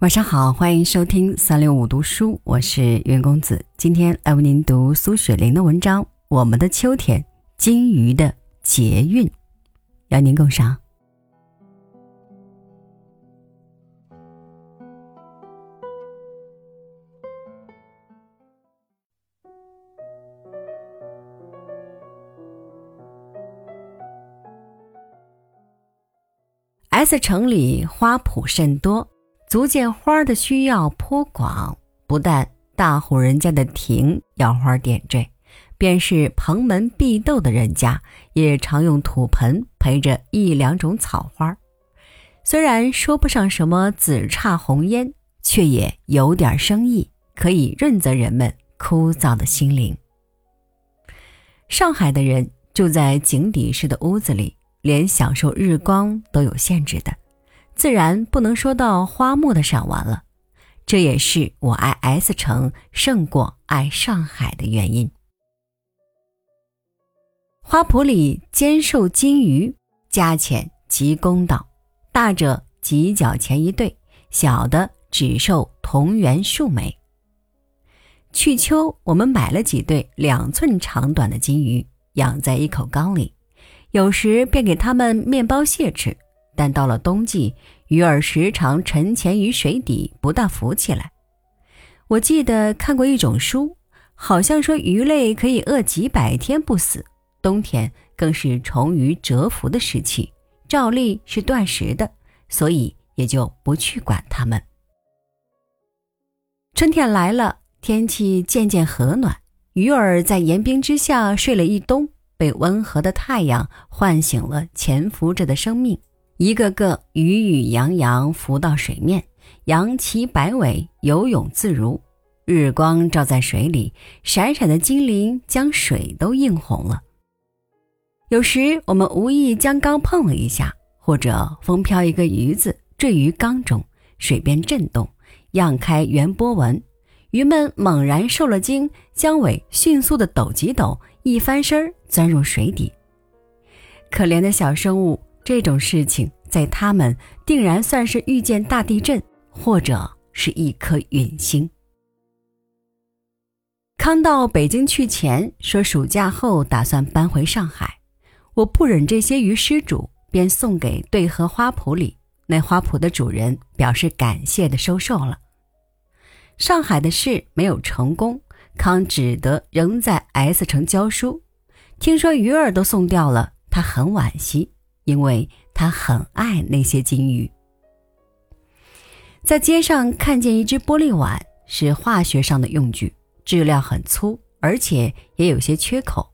晚上好，欢迎收听三六五读书，我是袁公子。今天来为您读苏雪玲的文章《我们的秋天》，金鱼的捷运，邀您共赏。S 城里花圃甚多。足见花的需要颇广，不但大户人家的庭要花点缀，便是蓬门闭斗的人家也常用土盆陪着一两种草花。虽然说不上什么紫姹红烟，却也有点生意，可以润泽人们枯燥的心灵。上海的人住在井底式的屋子里，连享受日光都有限制的。自然不能说到花木的赏玩了，这也是我爱 S 城胜过爱上海的原因。花圃里兼售金鱼，价钱极公道，大者几角钱一对，小的只售同元数枚。去秋，我们买了几对两寸长短的金鱼，养在一口缸里，有时便给它们面包屑吃。但到了冬季，鱼儿时常沉潜于水底，不大浮起来。我记得看过一种书，好像说鱼类可以饿几百天不死，冬天更是虫鱼蛰伏的时期，照例是断食的，所以也就不去管它们。春天来了，天气渐渐和暖，鱼儿在严冰之下睡了一冬，被温和的太阳唤醒了潜伏着的生命。一个个鱼鱼洋洋浮到水面，扬起摆尾，游泳自如。日光照在水里，闪闪的精灵将水都映红了。有时我们无意将缸碰了一下，或者风飘一个鱼子坠于缸中，水边震动，漾开圆波纹，鱼们猛然受了惊，将尾迅速的抖几抖，一翻身钻入水底。可怜的小生物。这种事情在他们定然算是遇见大地震，或者是一颗陨星。康到北京去前说暑假后打算搬回上海，我不忍这些鱼失主，便送给对河花圃里那花圃的主人，表示感谢的收受了。上海的事没有成功，康只得仍在 S 城教书。听说鱼儿都送掉了，他很惋惜。因为他很爱那些金鱼。在街上看见一只玻璃碗，是化学上的用具，质量很粗，而且也有些缺口。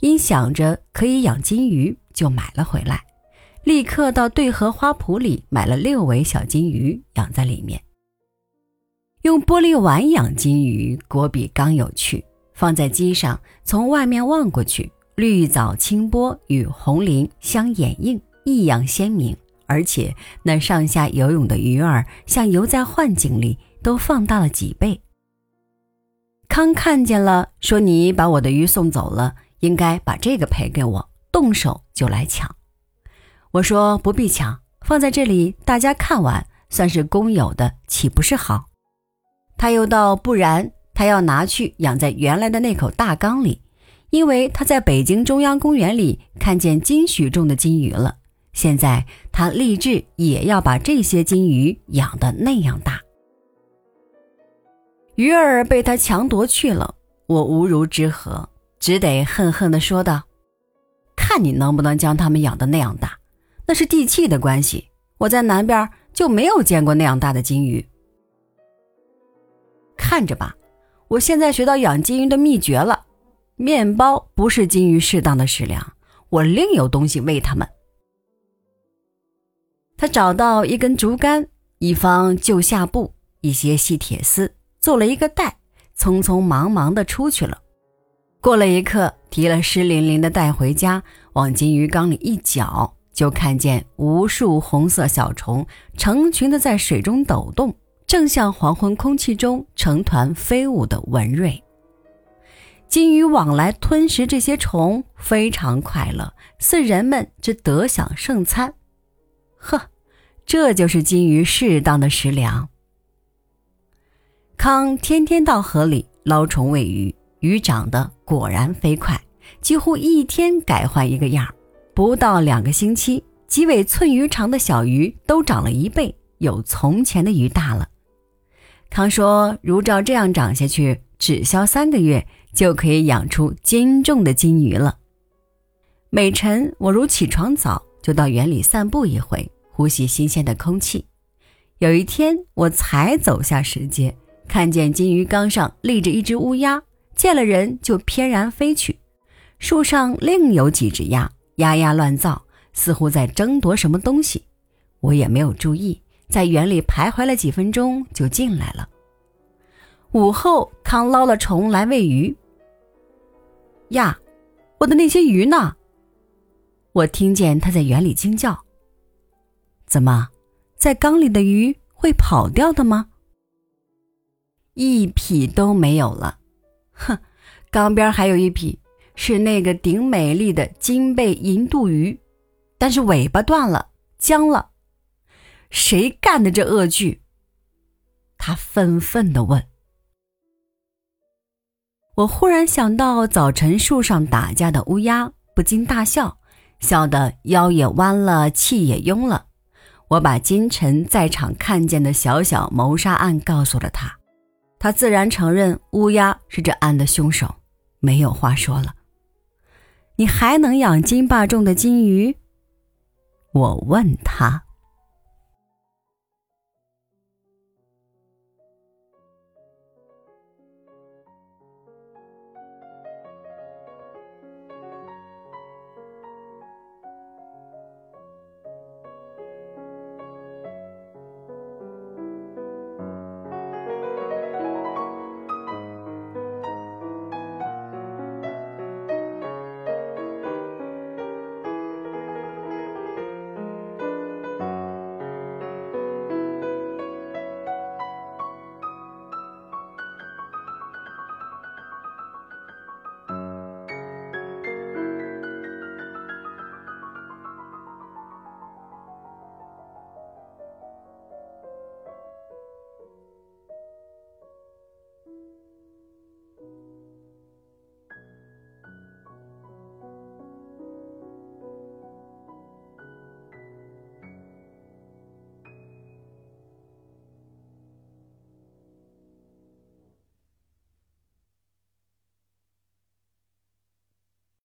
因想着可以养金鱼，就买了回来，立刻到对河花圃里买了六尾小金鱼，养在里面。用玻璃碗养金鱼，果比缸有趣。放在机上，从外面望过去。绿藻清波与红鳞相掩映，异样鲜明。而且那上下游泳的鱼儿，像游在幻境里，都放大了几倍。康看见了，说：“你把我的鱼送走了，应该把这个赔给我。”动手就来抢。我说：“不必抢，放在这里，大家看完，算是公有的，岂不是好？”他又道：“不然，他要拿去养在原来的那口大缸里。”因为他在北京中央公园里看见金许重的金鱼了，现在他立志也要把这些金鱼养得那样大。鱼儿被他强夺去了，我无如之何，只得恨恨地说道：“看你能不能将它们养得那样大，那是地气的关系。我在南边就没有见过那样大的金鱼。看着吧，我现在学到养金鱼的秘诀了。”面包不是金鱼适当的食粮，我另有东西喂它们。他找到一根竹竿、一方旧下布、一些细铁丝，做了一个袋，匆匆忙忙的出去了。过了一刻，提了湿淋淋的袋回家，往金鱼缸里一搅，就看见无数红色小虫成群的在水中抖动，正像黄昏空气中成团飞舞的蚊蚋。金鱼往来吞食这些虫，非常快乐，似人们之得享盛餐。呵，这就是金鱼适当的食粮。康天天到河里捞虫喂鱼，鱼长得果然飞快，几乎一天改换一个样儿。不到两个星期，几尾寸鱼长的小鱼都长了一倍，有从前的鱼大了。康说：“如照这样长下去，只消三个月，就可以养出斤重的金鱼了。”每晨我如起床早，就到园里散步一回，呼吸新鲜的空气。有一天，我才走下石阶，看见金鱼缸上立着一只乌鸦，见了人就翩然飞去。树上另有几只鸭，鸭鸭乱造，似乎在争夺什么东西。我也没有注意，在园里徘徊了几分钟，就进来了。午后，康捞了虫来喂鱼。呀，我的那些鱼呢？我听见他在园里惊叫：“怎么？”在缸里的鱼会跑掉的吗？一匹都没有了。哼，缸边还有一匹，是那个顶美丽的金背银肚鱼，但是尾巴断了，僵了。谁干的这恶剧？他愤愤地问。我忽然想到早晨树上打架的乌鸦，不禁大笑，笑得腰也弯了，气也壅了。我把今晨在场看见的小小谋杀案告诉了他，他自然承认乌鸦是这案的凶手，没有话说了。你还能养金霸重的金鱼？我问他。